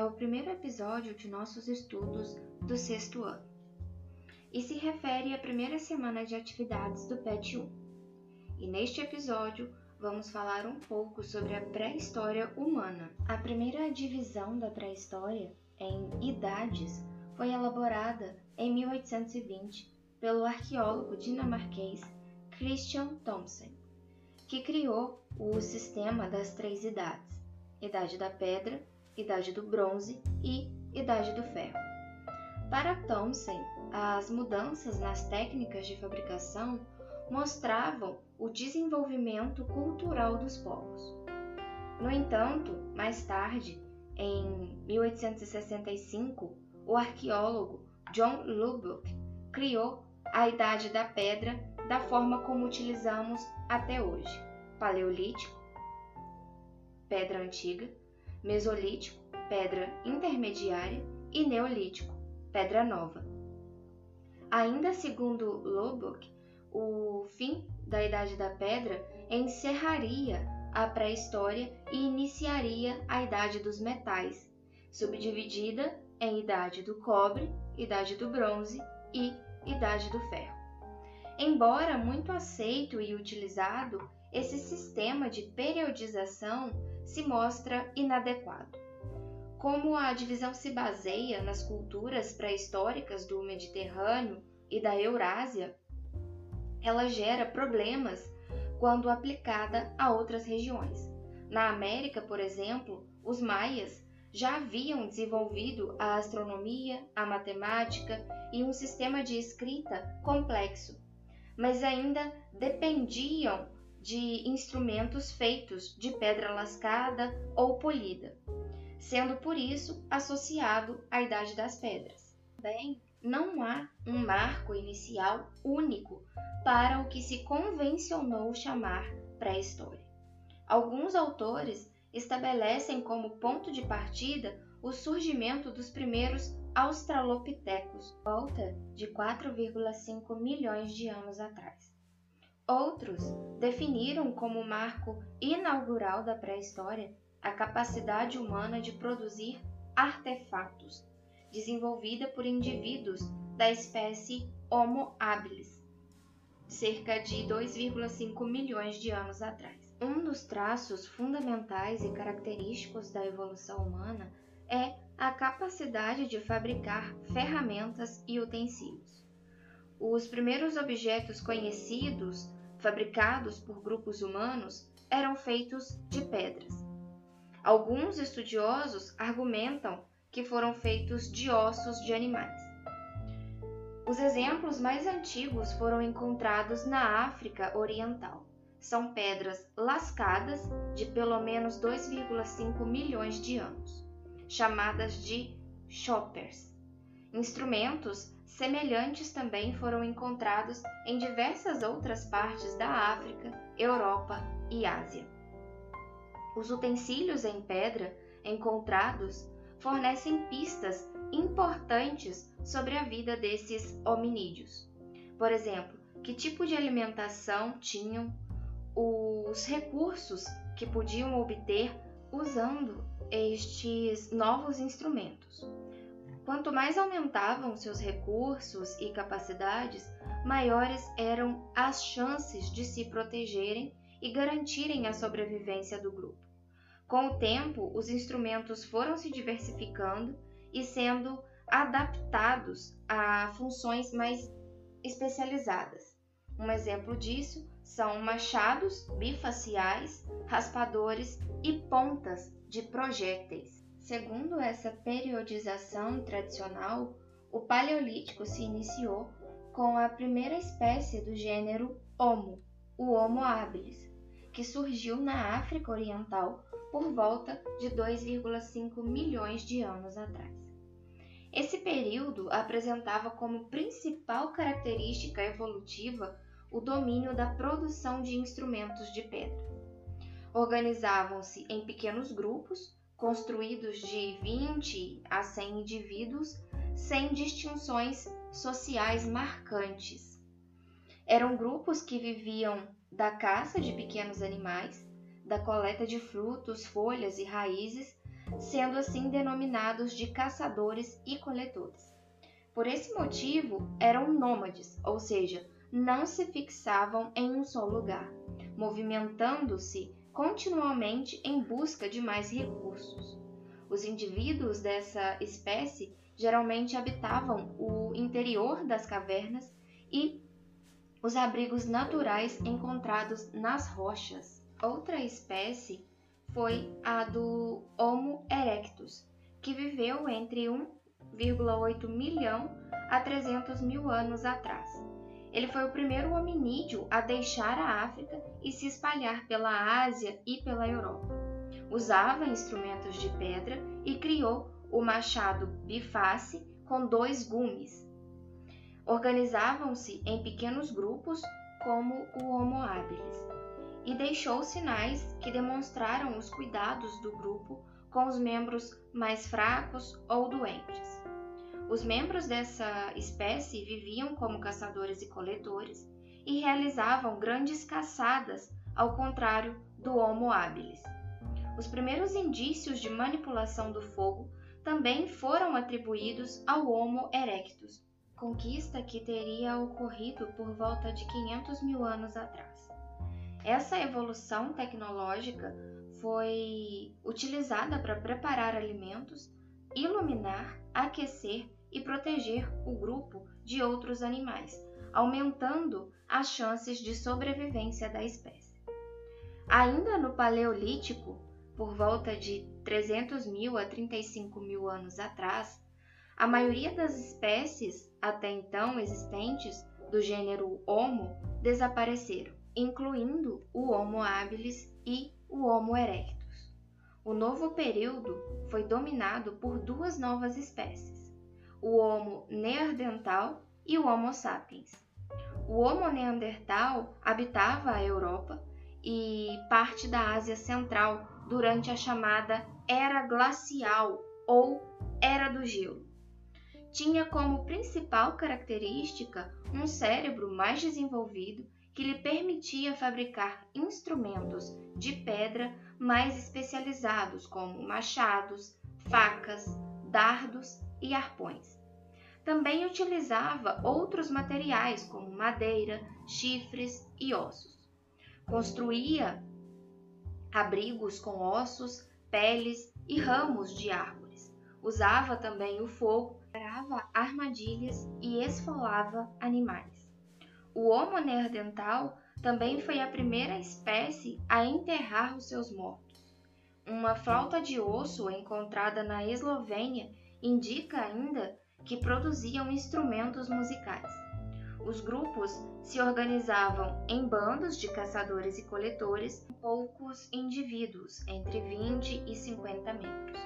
é o primeiro episódio de nossos estudos do sexto ano e se refere à primeira semana de atividades do PET 1. E neste episódio vamos falar um pouco sobre a pré-história humana. A primeira divisão da pré-história, em idades, foi elaborada em 1820 pelo arqueólogo dinamarquês Christian Thomsen, que criou o sistema das três idades: Idade da Pedra, Idade do Bronze e Idade do Ferro. Para Thomsen, as mudanças nas técnicas de fabricação mostravam o desenvolvimento cultural dos povos. No entanto, mais tarde, em 1865, o arqueólogo John Lubbock criou a Idade da Pedra da forma como utilizamos até hoje: Paleolítico, pedra antiga, Mesolítico, pedra intermediária e Neolítico, pedra nova. Ainda segundo Lubbock, o fim da Idade da Pedra encerraria a pré-história e iniciaria a Idade dos Metais, subdividida em Idade do Cobre, Idade do Bronze e Idade do Ferro. Embora muito aceito e utilizado, esse sistema de periodização se mostra inadequado. Como a divisão se baseia nas culturas pré-históricas do Mediterrâneo e da Eurásia, ela gera problemas quando aplicada a outras regiões. Na América, por exemplo, os maias já haviam desenvolvido a astronomia, a matemática e um sistema de escrita complexo, mas ainda dependiam de instrumentos feitos de pedra lascada ou polida, sendo por isso associado à Idade das Pedras. Bem, não há um marco inicial único para o que se convencionou chamar pré-história. Alguns autores estabelecem como ponto de partida o surgimento dos primeiros australopitecos, volta de 4,5 milhões de anos atrás. Outros definiram como marco inaugural da pré-história a capacidade humana de produzir artefatos, desenvolvida por indivíduos da espécie Homo habilis, cerca de 2,5 milhões de anos atrás. Um dos traços fundamentais e característicos da evolução humana é a capacidade de fabricar ferramentas e utensílios. Os primeiros objetos conhecidos, fabricados por grupos humanos, eram feitos de pedras. Alguns estudiosos argumentam que foram feitos de ossos de animais. Os exemplos mais antigos foram encontrados na África Oriental. São pedras lascadas de pelo menos 2,5 milhões de anos chamadas de choppers. Instrumentos semelhantes também foram encontrados em diversas outras partes da África, Europa e Ásia. Os utensílios em pedra encontrados fornecem pistas importantes sobre a vida desses hominídeos. Por exemplo, que tipo de alimentação tinham, os recursos que podiam obter usando estes novos instrumentos. Quanto mais aumentavam seus recursos e capacidades, maiores eram as chances de se protegerem e garantirem a sobrevivência do grupo. Com o tempo, os instrumentos foram se diversificando e sendo adaptados a funções mais especializadas. Um exemplo disso são machados bifaciais, raspadores e pontas de projéteis. Segundo essa periodização tradicional, o Paleolítico se iniciou com a primeira espécie do gênero Homo, o Homo habilis, que surgiu na África Oriental por volta de 2,5 milhões de anos atrás. Esse período apresentava como principal característica evolutiva o domínio da produção de instrumentos de pedra. Organizavam-se em pequenos grupos, construídos de 20 a 100 indivíduos, sem distinções sociais marcantes. Eram grupos que viviam da caça de pequenos animais, da coleta de frutos, folhas e raízes, sendo assim denominados de caçadores e coletores. Por esse motivo, eram nômades, ou seja, não se fixavam em um só lugar, movimentando-se continuamente em busca de mais recursos. Os indivíduos dessa espécie geralmente habitavam o interior das cavernas e os abrigos naturais encontrados nas rochas. Outra espécie foi a do Homo erectus, que viveu entre 1,8 milhão a 300 mil anos atrás. Ele foi o primeiro hominídeo a deixar a África e se espalhar pela Ásia e pela Europa. Usava instrumentos de pedra e criou o machado biface com dois gumes. Organizavam-se em pequenos grupos como o Homo habilis e deixou sinais que demonstraram os cuidados do grupo com os membros mais fracos ou doentes. Os membros dessa espécie viviam como caçadores e coletores e realizavam grandes caçadas, ao contrário do Homo habilis. Os primeiros indícios de manipulação do fogo também foram atribuídos ao Homo erectus, conquista que teria ocorrido por volta de 500 mil anos atrás. Essa evolução tecnológica foi utilizada para preparar alimentos, iluminar, aquecer e proteger o grupo de outros animais, aumentando as chances de sobrevivência da espécie. Ainda no Paleolítico, por volta de 300 mil a 35 mil anos atrás, a maioria das espécies até então existentes do gênero Homo desapareceram, incluindo o Homo habilis e o Homo erectus. O novo período foi dominado por duas novas espécies, o Homo neandertal e o Homo sapiens. O Homo neandertal habitava a Europa e parte da Ásia Central durante a chamada Era Glacial ou Era do Gelo. Tinha como principal característica um cérebro mais desenvolvido que lhe permitia fabricar instrumentos de pedra mais especializados, como machados, facas, dardos e arpões. Também utilizava outros materiais como madeira, chifres e ossos. Construía abrigos com ossos, peles e ramos de árvores. Usava também o fogo, preparava armadilhas e esfolava animais. O Homo neandertal também foi a primeira espécie a enterrar os seus mortos. Uma flauta de osso encontrada na Eslovênia indica ainda que produziam instrumentos musicais. Os grupos se organizavam em bandos de caçadores e coletores, poucos indivíduos, entre 20 e 50 membros.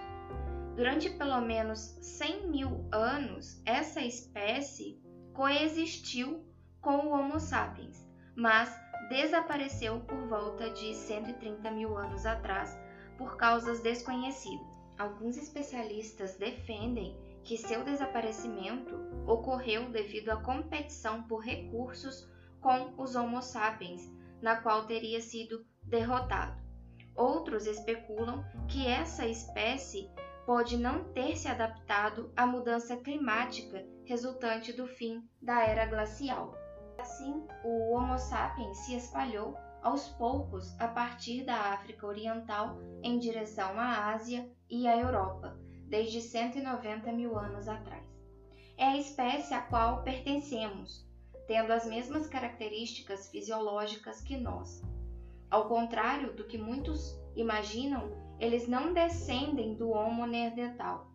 Durante pelo menos 100 mil anos, essa espécie coexistiu com o Homo sapiens, mas desapareceu por volta de 130 mil anos atrás por causas desconhecidas. Alguns especialistas defendem que seu desaparecimento ocorreu devido à competição por recursos com os Homo sapiens, na qual teria sido derrotado. Outros especulam que essa espécie pode não ter se adaptado à mudança climática resultante do fim da era glacial. Assim, o Homo sapiens se espalhou aos poucos a partir da África Oriental em direção à Ásia e à Europa, desde 190 mil anos atrás. É a espécie a qual pertencemos, tendo as mesmas características fisiológicas que nós. Ao contrário do que muitos imaginam, eles não descendem do Homo neandertal,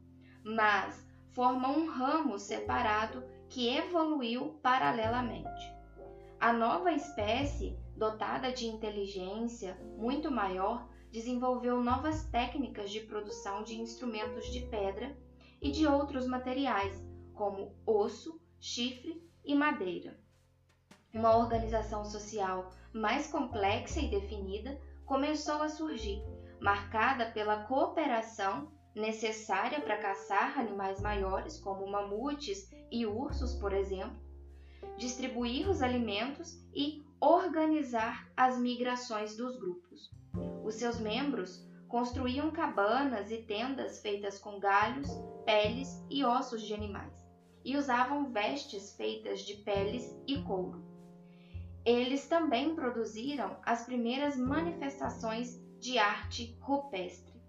mas formam um ramo separado que evoluiu paralelamente. A nova espécie, dotada de inteligência muito maior, desenvolveu novas técnicas de produção de instrumentos de pedra e de outros materiais, como osso, chifre e madeira. Uma organização social mais complexa e definida começou a surgir, marcada pela cooperação necessária para caçar animais maiores, como mamutes e ursos, por exemplo, distribuir os alimentos e organizar as migrações dos grupos. Os seus membros construíam cabanas e tendas feitas com galhos, peles e ossos de animais, e usavam vestes feitas de peles e couro. Eles também produziram as primeiras manifestações de arte rupestre.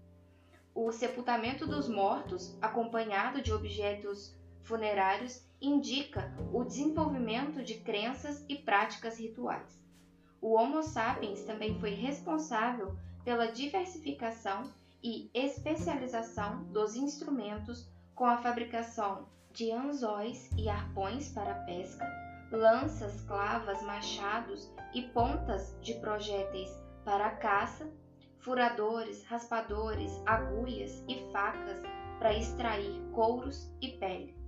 O sepultamento dos mortos, acompanhado de objetos funerários, indica o desenvolvimento de crenças e práticas rituais. O Homo sapiens também foi responsável pela diversificação e especialização dos instrumentos com a fabricação de anzóis e arpões para pesca, lanças, clavas, machados e pontas de projéteis para caça, furadores, raspadores, agulhas e facas para extrair couros e pele.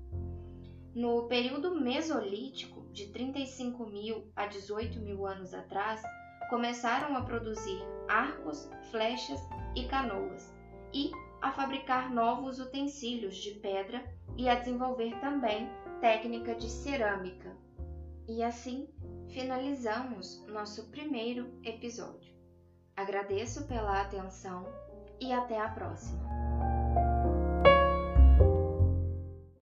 No período Mesolítico, de 35 mil a 18 mil anos atrás, começaram a produzir arcos, flechas e canoas, e a fabricar novos utensílios de pedra e a desenvolver também técnica de cerâmica. E assim finalizamos nosso primeiro episódio. Agradeço pela atenção e até a próxima!